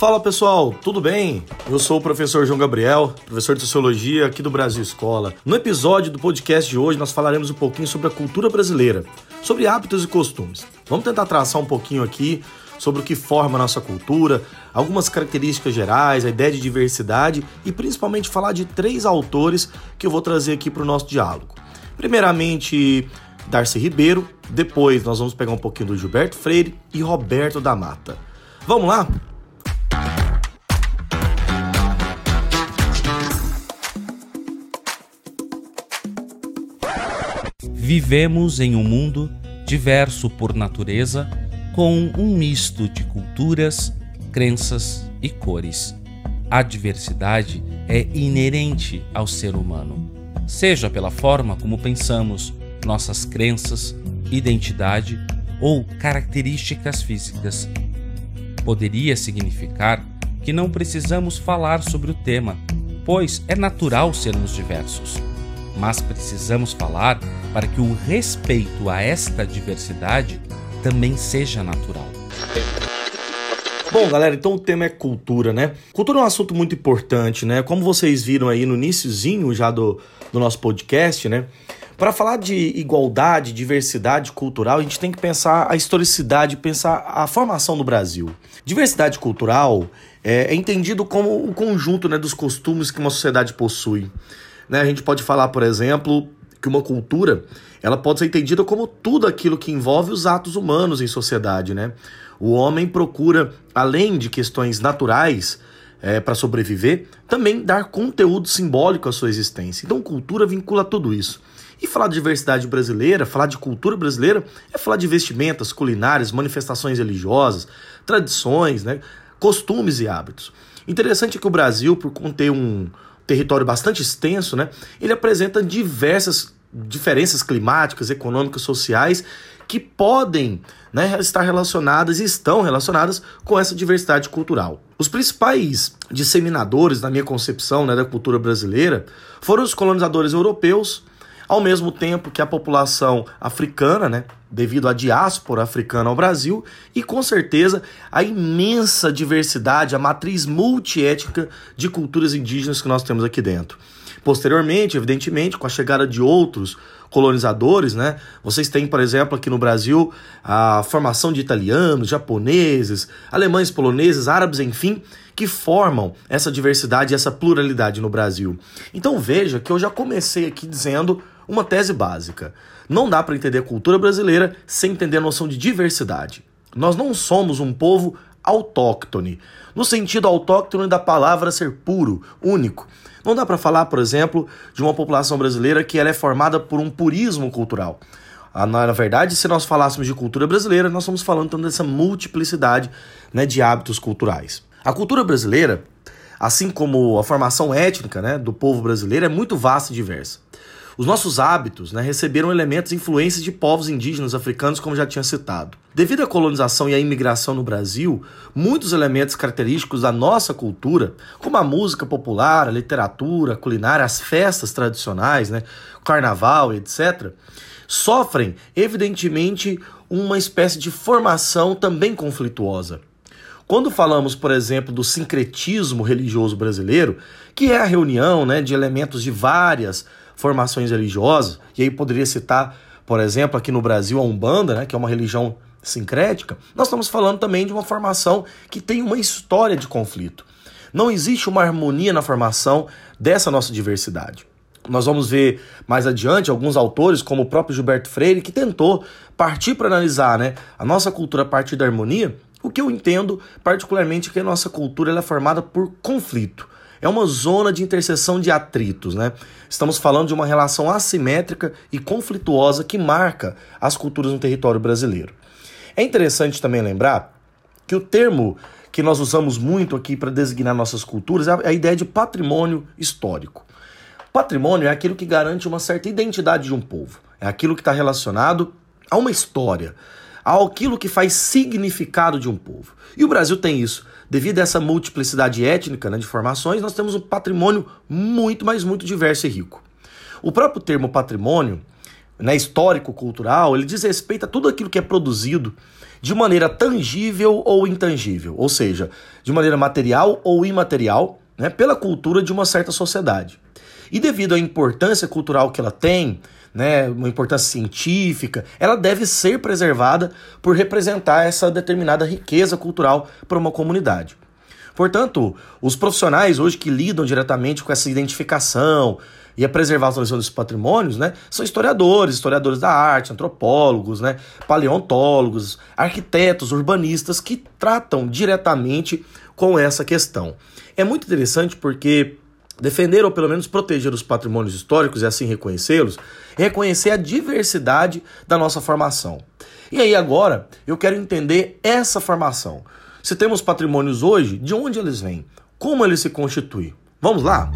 Fala pessoal, tudo bem? Eu sou o professor João Gabriel, professor de Sociologia aqui do Brasil Escola. No episódio do podcast de hoje, nós falaremos um pouquinho sobre a cultura brasileira, sobre hábitos e costumes. Vamos tentar traçar um pouquinho aqui sobre o que forma a nossa cultura, algumas características gerais, a ideia de diversidade e principalmente falar de três autores que eu vou trazer aqui para o nosso diálogo. Primeiramente, Darcy Ribeiro, depois nós vamos pegar um pouquinho do Gilberto Freire e Roberto da Mata. Vamos lá? Vivemos em um mundo diverso por natureza, com um misto de culturas, crenças e cores. A diversidade é inerente ao ser humano, seja pela forma como pensamos, nossas crenças, identidade ou características físicas. Poderia significar que não precisamos falar sobre o tema, pois é natural sermos diversos mas precisamos falar para que o respeito a esta diversidade também seja natural. Bom, galera, então o tema é cultura, né? Cultura é um assunto muito importante, né? Como vocês viram aí no iníciozinho já do, do nosso podcast, né? Para falar de igualdade, diversidade cultural, a gente tem que pensar a historicidade, pensar a formação do Brasil. Diversidade cultural é, é entendido como o conjunto né, dos costumes que uma sociedade possui. Né? A gente pode falar, por exemplo, que uma cultura ela pode ser entendida como tudo aquilo que envolve os atos humanos em sociedade. Né? O homem procura, além de questões naturais é, para sobreviver, também dar conteúdo simbólico à sua existência. Então, cultura vincula tudo isso. E falar de diversidade brasileira, falar de cultura brasileira, é falar de vestimentas, culinárias, manifestações religiosas, tradições, né, costumes e hábitos. Interessante é que o Brasil, por conter um, território bastante extenso, né, ele apresenta diversas diferenças climáticas, econômicas, sociais que podem né, estar relacionadas e estão relacionadas com essa diversidade cultural. Os principais disseminadores, na minha concepção, né, da cultura brasileira foram os colonizadores europeus, ao mesmo tempo que a população africana, né, devido à diáspora africana ao Brasil, e com certeza a imensa diversidade, a matriz multiétnica de culturas indígenas que nós temos aqui dentro. Posteriormente, evidentemente, com a chegada de outros colonizadores, né? Vocês têm, por exemplo, aqui no Brasil, a formação de italianos, japoneses, alemães, poloneses, árabes, enfim, que formam essa diversidade e essa pluralidade no Brasil. Então veja que eu já comecei aqui dizendo uma tese básica. Não dá para entender a cultura brasileira sem entender a noção de diversidade. Nós não somos um povo autóctone, no sentido autóctone da palavra ser puro, único. Não dá para falar, por exemplo, de uma população brasileira que ela é formada por um purismo cultural. Ah, na verdade, se nós falássemos de cultura brasileira, nós estamos falando então dessa multiplicidade né, de hábitos culturais. A cultura brasileira, assim como a formação étnica né, do povo brasileiro, é muito vasta e diversa. Os nossos hábitos né, receberam elementos e influências de povos indígenas africanos, como já tinha citado. Devido à colonização e à imigração no Brasil, muitos elementos característicos da nossa cultura, como a música popular, a literatura, a culinária, as festas tradicionais, né, carnaval, etc., sofrem, evidentemente, uma espécie de formação também conflituosa. Quando falamos, por exemplo, do sincretismo religioso brasileiro, que é a reunião né, de elementos de várias formações religiosas, e aí poderia citar, por exemplo, aqui no Brasil a Umbanda, né, que é uma religião sincrética, nós estamos falando também de uma formação que tem uma história de conflito. Não existe uma harmonia na formação dessa nossa diversidade. Nós vamos ver mais adiante alguns autores, como o próprio Gilberto Freire, que tentou partir para analisar né, a nossa cultura a partir da harmonia. O que eu entendo particularmente é que a nossa cultura é formada por conflito é uma zona de interseção de atritos, né? Estamos falando de uma relação assimétrica e conflituosa que marca as culturas no território brasileiro. É interessante também lembrar que o termo que nós usamos muito aqui para designar nossas culturas é a ideia de patrimônio histórico. Patrimônio é aquilo que garante uma certa identidade de um povo, é aquilo que está relacionado a uma história, aquilo que faz significado de um povo. E o Brasil tem isso. Devido a essa multiplicidade étnica né, de formações, nós temos um patrimônio muito, mas muito diverso e rico. O próprio termo patrimônio né, histórico-cultural, ele diz respeito a tudo aquilo que é produzido de maneira tangível ou intangível, ou seja, de maneira material ou imaterial, né, pela cultura de uma certa sociedade. E devido à importância cultural que ela tem, né, uma importância científica, ela deve ser preservada por representar essa determinada riqueza cultural para uma comunidade. Portanto, os profissionais hoje que lidam diretamente com essa identificação e a preservação dos patrimônios, né, são historiadores, historiadores da arte, antropólogos, né, paleontólogos, arquitetos, urbanistas que tratam diretamente com essa questão. É muito interessante porque defender ou pelo menos proteger os patrimônios históricos e assim reconhecê-los, reconhecer a diversidade da nossa formação. E aí agora eu quero entender essa formação. Se temos patrimônios hoje, de onde eles vêm? Como eles se constituem? Vamos lá?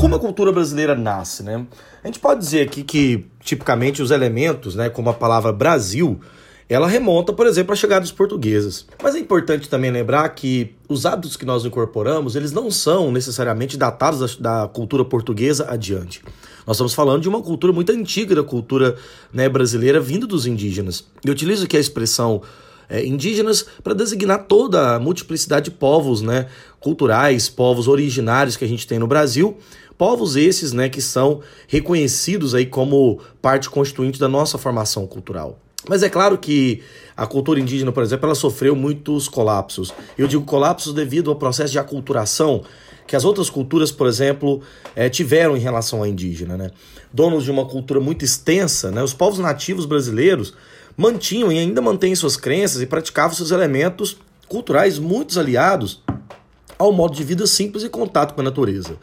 Como a cultura brasileira nasce, né? A gente pode dizer aqui que, tipicamente, os elementos, né, como a palavra Brasil, ela remonta, por exemplo, à chegada dos portugueses. Mas é importante também lembrar que os hábitos que nós incorporamos, eles não são necessariamente datados da, cultura portuguesa adiante. Nós estamos falando de uma cultura muito antiga da cultura né, brasileira vindo dos indígenas. Eu utilizo aqui a expressão é, indígenas para designar toda a multiplicidade de povos né, culturais, povos originários que a gente tem no Brasil, povos esses né, que são reconhecidos aí como parte constituinte da nossa formação cultural. Mas é claro que a cultura indígena, por exemplo, ela sofreu muitos colapsos. Eu digo colapsos devido ao processo de aculturação que as outras culturas, por exemplo, é, tiveram em relação à indígena. Né? Donos de uma cultura muito extensa, né? os povos nativos brasileiros mantinham e ainda mantêm suas crenças e praticavam seus elementos culturais muito aliados ao modo de vida simples e contato com a natureza.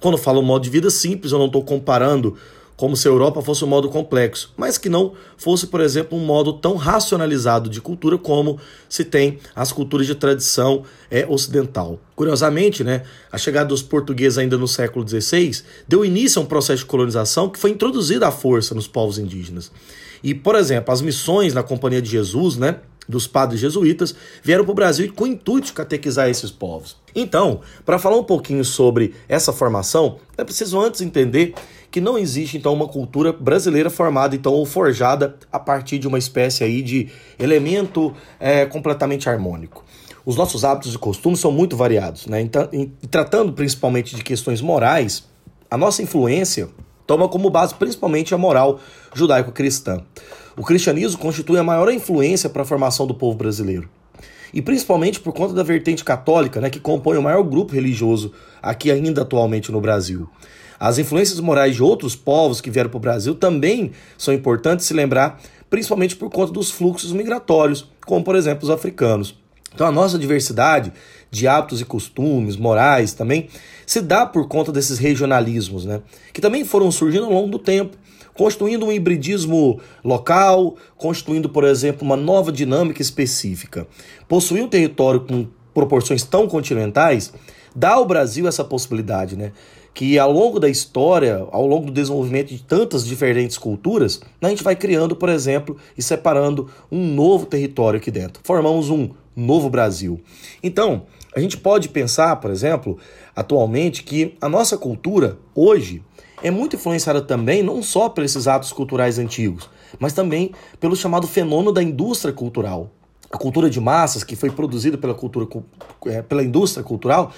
Quando eu falo modo de vida simples, eu não estou comparando como se a Europa fosse um modo complexo, mas que não fosse, por exemplo, um modo tão racionalizado de cultura como se tem as culturas de tradição é, ocidental. Curiosamente, né, a chegada dos portugueses ainda no século XVI deu início a um processo de colonização que foi introduzido à força nos povos indígenas. E, por exemplo, as missões na Companhia de Jesus, né, dos padres jesuítas, vieram para o Brasil com o intuito de catequizar esses povos. Então, para falar um pouquinho sobre essa formação, é preciso antes entender que não existe então uma cultura brasileira formada então ou forjada a partir de uma espécie aí de elemento é, completamente harmônico. Os nossos hábitos e costumes são muito variados, né? Então, em, tratando principalmente de questões morais, a nossa influência toma como base principalmente a moral judaico-cristã. O cristianismo constitui a maior influência para a formação do povo brasileiro. E principalmente por conta da vertente católica, né, que compõe o maior grupo religioso aqui ainda atualmente no Brasil. As influências morais de outros povos que vieram para o Brasil também são importantes se lembrar, principalmente por conta dos fluxos migratórios, como por exemplo os africanos. Então a nossa diversidade de hábitos e costumes, morais também, se dá por conta desses regionalismos, né? Que também foram surgindo ao longo do tempo, constituindo um hibridismo local, constituindo, por exemplo, uma nova dinâmica específica. Possuir um território com proporções tão continentais dá ao Brasil essa possibilidade, né? que ao longo da história, ao longo do desenvolvimento de tantas diferentes culturas, a gente vai criando, por exemplo, e separando um novo território aqui dentro. Formamos um novo Brasil. Então, a gente pode pensar, por exemplo, atualmente, que a nossa cultura, hoje, é muito influenciada também não só por esses atos culturais antigos, mas também pelo chamado fenômeno da indústria cultural. A cultura de massas, que foi produzida pela, cultura, é, pela indústria cultural,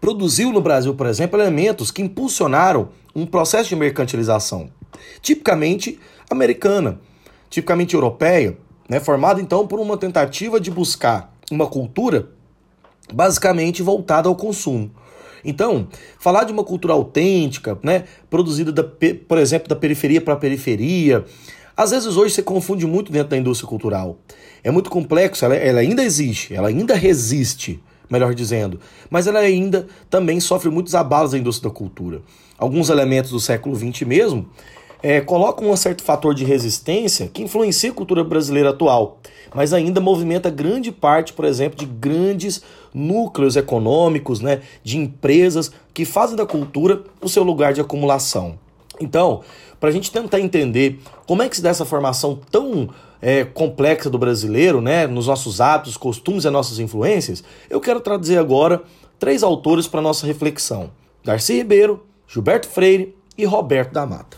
produziu no Brasil, por exemplo, elementos que impulsionaram um processo de mercantilização, tipicamente americana, tipicamente europeia, né, formada então por uma tentativa de buscar uma cultura basicamente voltada ao consumo. Então, falar de uma cultura autêntica, né, produzida, da, por exemplo, da periferia para a periferia, às vezes hoje se confunde muito dentro da indústria cultural. É muito complexo, ela, ela ainda existe, ela ainda resiste, melhor dizendo, mas ela ainda também sofre muitos abalos da indústria da cultura. Alguns elementos do século XX mesmo é, um certo fator de resistência que influencia a cultura brasileira atual, mas ainda movimenta grande parte, por exemplo, de grandes núcleos econômicos, né, de empresas que fazem da cultura o seu lugar de acumulação. Então, para a gente tentar entender como é que se dá essa formação tão é, complexa do brasileiro, né, nos nossos hábitos, costumes e nossas influências, eu quero trazer agora três autores para nossa reflexão. Darcy Ribeiro, Gilberto Freire e Roberto da Mata.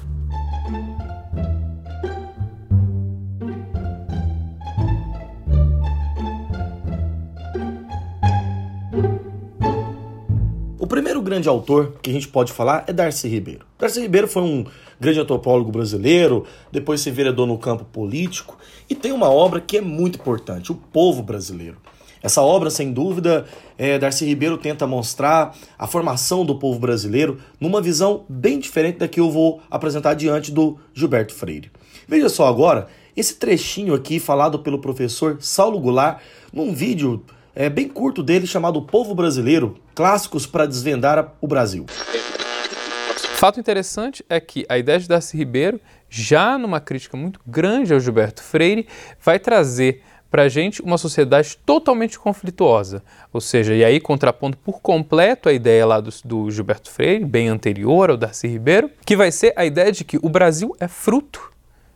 Primeiro grande autor que a gente pode falar é Darcy Ribeiro. Darcy Ribeiro foi um grande antropólogo brasileiro, depois se vereador no campo político e tem uma obra que é muito importante, O Povo Brasileiro. Essa obra, sem dúvida, é, Darcy Ribeiro tenta mostrar a formação do povo brasileiro numa visão bem diferente da que eu vou apresentar diante do Gilberto Freire. Veja só agora esse trechinho aqui falado pelo professor Saulo Goulart num vídeo é, bem curto dele chamado Povo Brasileiro Clássicos para Desvendar o Brasil. Fato interessante é que a ideia de Darcy Ribeiro, já numa crítica muito grande ao Gilberto Freire, vai trazer para a gente uma sociedade totalmente conflituosa. Ou seja, e aí contrapondo por completo a ideia lá do, do, Gilberto Freire, bem anterior ao Darcy Ribeiro, que vai ser a ideia de que o Brasil é fruto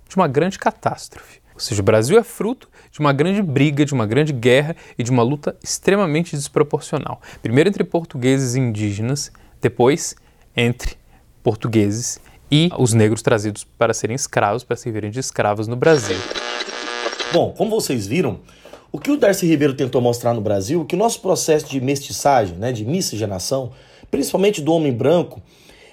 de uma grande catástrofe. Ou seja, o Brasil é fruto de uma grande briga, de uma grande guerra e de uma luta extremamente desproporcional. Primeiro entre portugueses e indígenas, depois entre portugueses e os negros trazidos para serem escravos, para servirem de escravos no Brasil. Bom, como vocês viram, o que o Darcy Ribeiro tentou mostrar no Brasil é que o nosso processo de mestiçagem, né, de miscigenação, principalmente do homem branco,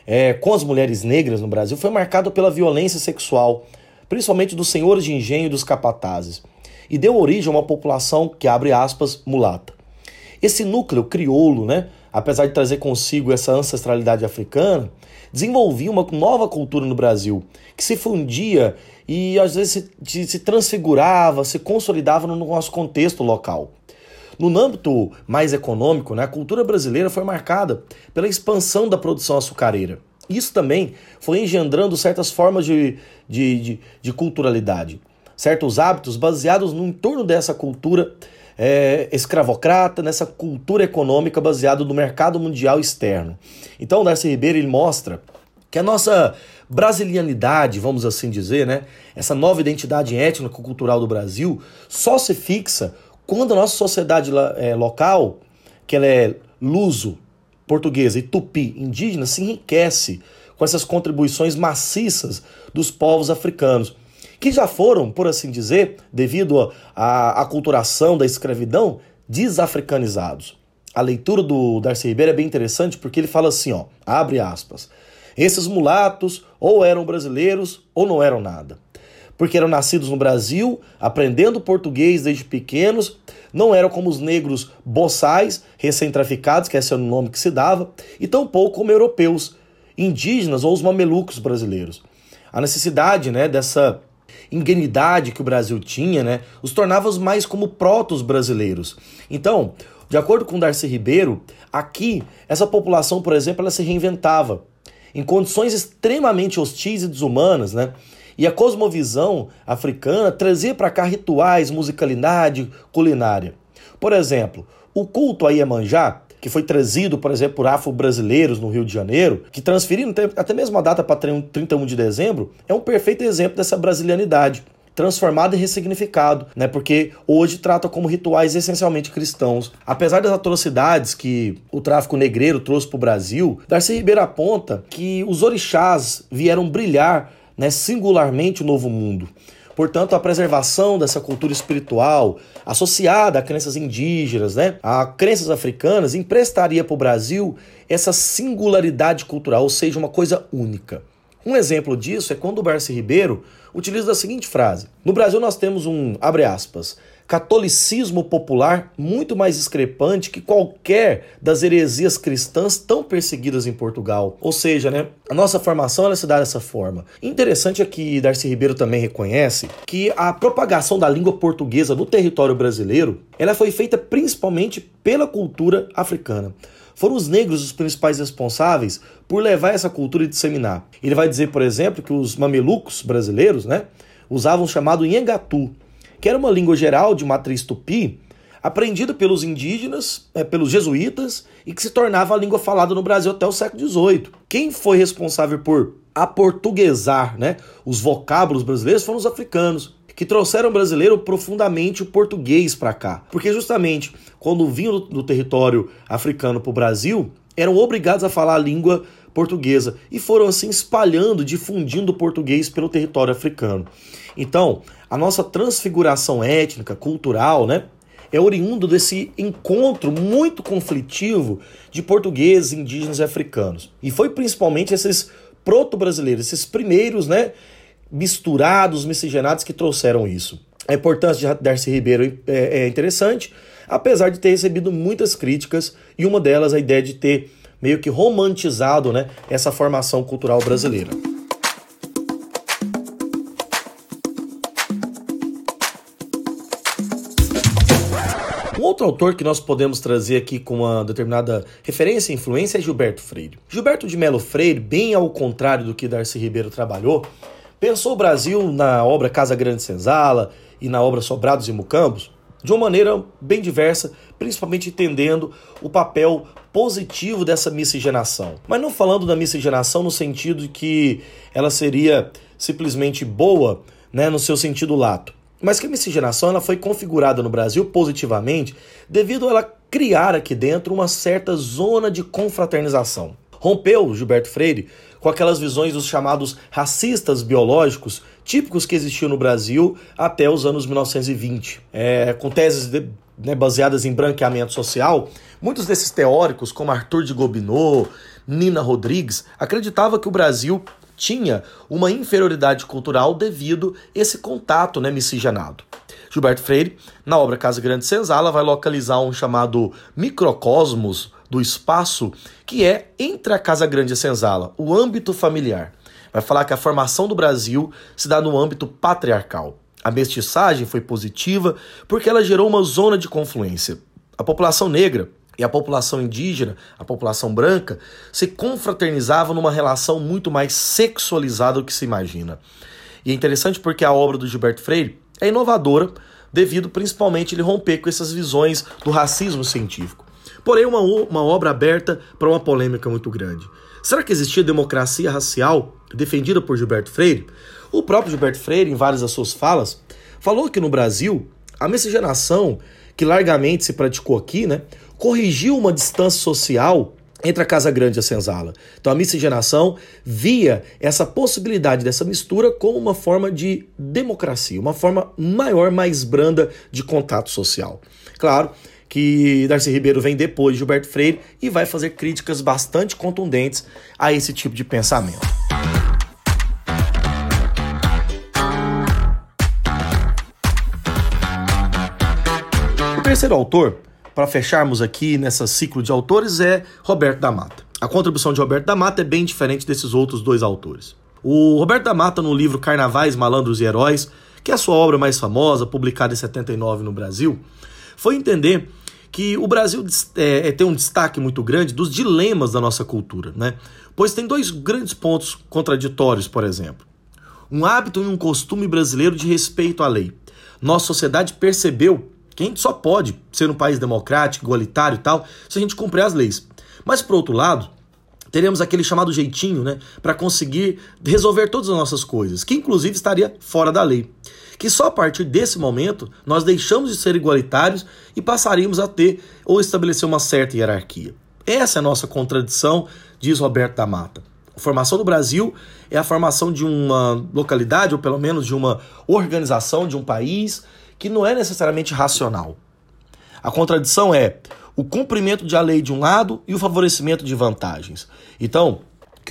é, com as mulheres negras no Brasil, foi marcado pela violência sexual, principalmente dos senhores de engenho e dos capatazes, e deu origem a uma população que, abre aspas, mulata. Esse núcleo crioulo, né, apesar de trazer consigo essa ancestralidade africana, desenvolvia uma nova cultura no Brasil, que se fundia e às vezes se, se transfigurava, se consolidava no nosso contexto local. No âmbito mais econômico, né, a cultura brasileira foi marcada pela expansão da produção açucareira. Isso também foi engendrando certas formas de, de, de, de culturalidade, certos hábitos baseados no entorno dessa cultura é, escravocrata, nessa cultura econômica baseada no mercado mundial externo. Então, o Darcy Ribeiro ele mostra que a nossa brasilianidade, vamos assim dizer, né, essa nova identidade étnico-cultural do Brasil, só se fixa quando a nossa sociedade é, local, que ela é luso, portuguesa e tupi, indígena, se enriquece com essas contribuições maciças dos povos africanos, que já foram, por assim dizer, devido à aculturação da escravidão, desafricanizados. A leitura do Darcy Ribeiro é bem interessante porque ele fala assim, ó, abre aspas, esses mulatos ou eram brasileiros ou não eram nada. Porque eram nascidos no Brasil, aprendendo português desde pequenos, não eram como os negros boçais, recém-traficados, que esse é o nome que se dava, e tampouco como europeus, indígenas ou os mamelucos brasileiros. A necessidade né, dessa ingenuidade que o Brasil tinha, né, os tornava mais como protos brasileiros. Então, de acordo com Darcy Ribeiro, aqui essa população, por exemplo, ela se reinventava em condições extremamente hostis e desumanas, né? E a cosmovisão africana trazia para cá rituais, musicalidade, culinária. Por exemplo, o culto a Iemanjá, que foi trazido, por exemplo, por afro-brasileiros no Rio de Janeiro, que transferiram até mesmo a data para 31 de dezembro, é um perfeito exemplo dessa brasilianidade transformado e ressignificado, né? Porque hoje trata como rituais essencialmente cristãos. Apesar das atrocidades que o tráfico negreiro trouxe para o Brasil, Darcy Ribeiro aponta que os orixás vieram brilhar, né, singularmente o novo mundo. Portanto, a preservação dessa cultura espiritual, associada a crenças indígenas, né, a crenças africanas, emprestaria para o Brasil essa singularidade cultural, ou seja, uma coisa única. Um exemplo disso é quando o Darcy Ribeiro utiliza a seguinte frase: No Brasil nós temos um, abre aspas, catolicismo popular muito mais discrepante que qualquer das heresias cristãs tão perseguidas em Portugal. Ou seja, né, a nossa formação ela se dá dessa forma. Interessante é que Darcy Ribeiro também reconhece que a propagação da língua portuguesa no território brasileiro ela foi feita principalmente pela cultura africana. Foram os negros os principais responsáveis por levar essa cultura e disseminar. Ele vai dizer, por exemplo, que os mamelucos brasileiros né, usavam o chamado Nhengatu, que era uma língua geral de matriz tupi, aprendida pelos indígenas, é, pelos jesuítas, e que se tornava a língua falada no Brasil até o século XVIII. Quem foi responsável por aportuguesar né, os vocábulos brasileiros foram os africanos, que trouxeram brasileiro profundamente o português para cá. Porque justamente quando vinham do, do território africano para o Brasil, eram obrigados a falar a língua portuguesa e foram assim espalhando, difundindo o português pelo território africano. Então, a nossa transfiguração étnica, cultural, né, é oriundo desse encontro muito conflitivo de portugueses, indígenas e africanos. E foi principalmente esses proto-brasileiros, esses primeiros, né, misturados, miscigenados que trouxeram isso. A importância de Darcy Ribeiro é, é interessante, apesar de ter recebido muitas críticas, e uma delas a ideia de ter meio que romantizado né, essa formação cultural brasileira. Um outro autor que nós podemos trazer aqui com uma determinada referência e influência é Gilberto Freire. Gilberto de Melo Freire, bem ao contrário do que Darcy Ribeiro trabalhou, pensou o Brasil na obra Casa Grande Senzala e na obra Sobrados e Mucambos de uma maneira bem diversa, principalmente entendendo o papel positivo dessa miscigenação. Mas não falando da miscigenação no sentido de que ela seria simplesmente boa, né, no seu sentido lato. Mas que a miscigenação ela foi configurada no Brasil positivamente devido a ela criar aqui dentro uma certa zona de confraternização. Rompeu Gilberto Freire com aquelas visões dos chamados racistas biológicos típicos que existiam no Brasil até os anos 1920. É, com teses de, né, baseadas em branqueamento social, muitos desses teóricos, como Arthur de Gobineau, Nina Rodrigues, acreditavam que o Brasil tinha uma inferioridade cultural devido a esse contato né, miscigenado. Gilberto Freire, na obra Casa Grande Senzala, vai localizar um chamado microcosmos do espaço, que é entre a Casa Grande e a Senzala, o âmbito familiar. Vai falar que a formação do Brasil se dá no âmbito patriarcal. A mestiçagem foi positiva porque ela gerou uma zona de confluência. A população negra e a população indígena, a população branca, se confraternizavam numa relação muito mais sexualizada do que se imagina. E é interessante porque a obra do Gilberto Freire é inovadora, devido principalmente ele romper com essas visões do racismo científico. Porém, uma, uma obra aberta para uma polêmica muito grande. Será que existia democracia racial defendida por Gilberto Freire? O próprio Gilberto Freire, em várias das suas falas, falou que no Brasil a miscigenação que largamente se praticou aqui, né, corrigiu uma distância social entre a Casa Grande e a Senzala. Então a miscigenação via essa possibilidade dessa mistura como uma forma de democracia, uma forma maior, mais branda de contato social. Claro que Darcy Ribeiro vem depois de Gilberto Freire e vai fazer críticas bastante contundentes a esse tipo de pensamento. O terceiro autor, para fecharmos aqui nessa ciclo de autores, é Roberto da Mata. A contribuição de Roberto da Mata é bem diferente desses outros dois autores. O Roberto da Mata, no livro Carnavais, Malandros e Heróis, que é a sua obra mais famosa, publicada em 79 no Brasil, foi entender que o Brasil é, é, tem um destaque muito grande dos dilemas da nossa cultura, né? Pois tem dois grandes pontos contraditórios, por exemplo. Um hábito e um costume brasileiro de respeito à lei. Nossa sociedade percebeu que a gente só pode ser um país democrático, igualitário e tal, se a gente cumprir as leis. Mas, por outro lado, teremos aquele chamado jeitinho, né, para conseguir resolver todas as nossas coisas, que inclusive estaria fora da lei que só a partir desse momento nós deixamos de ser igualitários e passaríamos a ter ou estabelecer uma certa hierarquia. Essa é a nossa contradição, diz Roberto da Mata. A formação do Brasil é a formação de uma localidade, ou pelo menos de uma organização, de um país, que não é necessariamente racional. A contradição é o cumprimento de a lei de um lado e o favorecimento de vantagens. Então,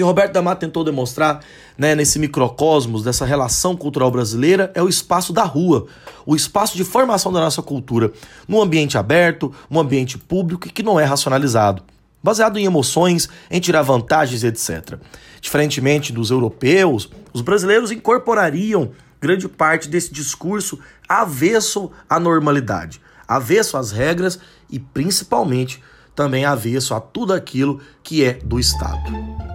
que Roberto da Mata tentou demonstrar né, nesse microcosmos dessa relação cultural brasileira é o espaço da rua, o espaço de formação da nossa cultura, num ambiente aberto, um ambiente público e que não é racionalizado, baseado em emoções, em tirar vantagens, etc. Diferentemente dos europeus, os brasileiros incorporariam grande parte desse discurso avesso à normalidade, avesso às regras e principalmente também avesso a tudo aquilo que é do Estado.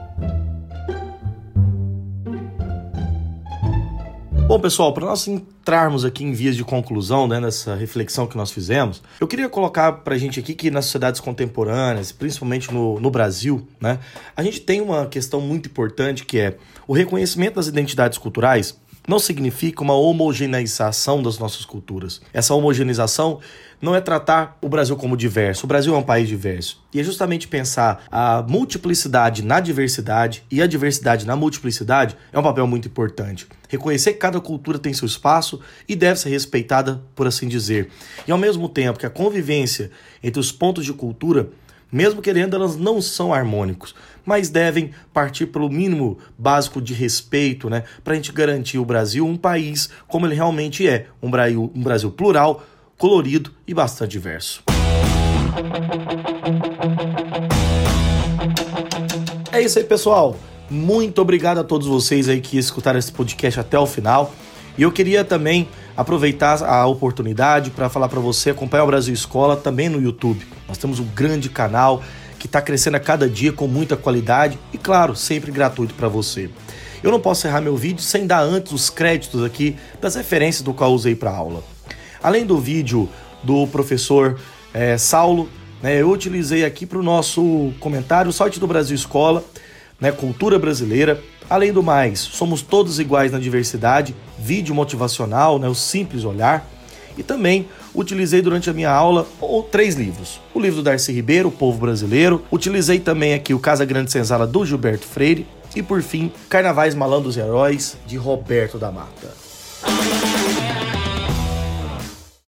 Bom, pessoal, para nós entrarmos aqui em vias de conclusão né, nessa reflexão que nós fizemos, eu queria colocar para a gente aqui que nas sociedades contemporâneas, principalmente no, no Brasil, né, a gente tem uma questão muito importante que é o reconhecimento das identidades culturais não significa uma homogeneização das nossas culturas. Essa homogeneização não é tratar o Brasil como diverso. O Brasil é um país diverso. E é justamente pensar a multiplicidade na diversidade e a diversidade na multiplicidade é um papel muito importante. Reconhecer que cada cultura tem seu espaço e deve ser respeitada, por assim dizer. E ao mesmo tempo que a convivência entre os pontos de cultura mesmo querendo, elas não são harmônicos, mas devem partir pelo mínimo básico de respeito, né, para a gente garantir o Brasil um país como ele realmente é, um Brasil, um Brasil plural, colorido e bastante diverso. É isso aí, pessoal. Muito obrigado a todos vocês aí que escutaram esse podcast até o final. E eu queria também aproveitar a oportunidade para falar para você acompanhar o Brasil Escola também no YouTube. Nós temos um grande canal que está crescendo a cada dia com muita qualidade e, claro, sempre gratuito para você. Eu não posso encerrar meu vídeo sem dar antes os créditos aqui das referências do qual usei para aula. Além do vídeo do professor é, Saulo, né, eu utilizei aqui para o nosso comentário o site do Brasil Escola, né, Cultura Brasileira, Além do mais, somos todos iguais na diversidade, vídeo motivacional, né, o simples olhar. E também utilizei durante a minha aula três livros. O livro do Darcy Ribeiro, O Povo Brasileiro. Utilizei também aqui o Casa Grande Senzala, do Gilberto Freire. E por fim, Carnavais Malandros Heróis, de Roberto da Mata.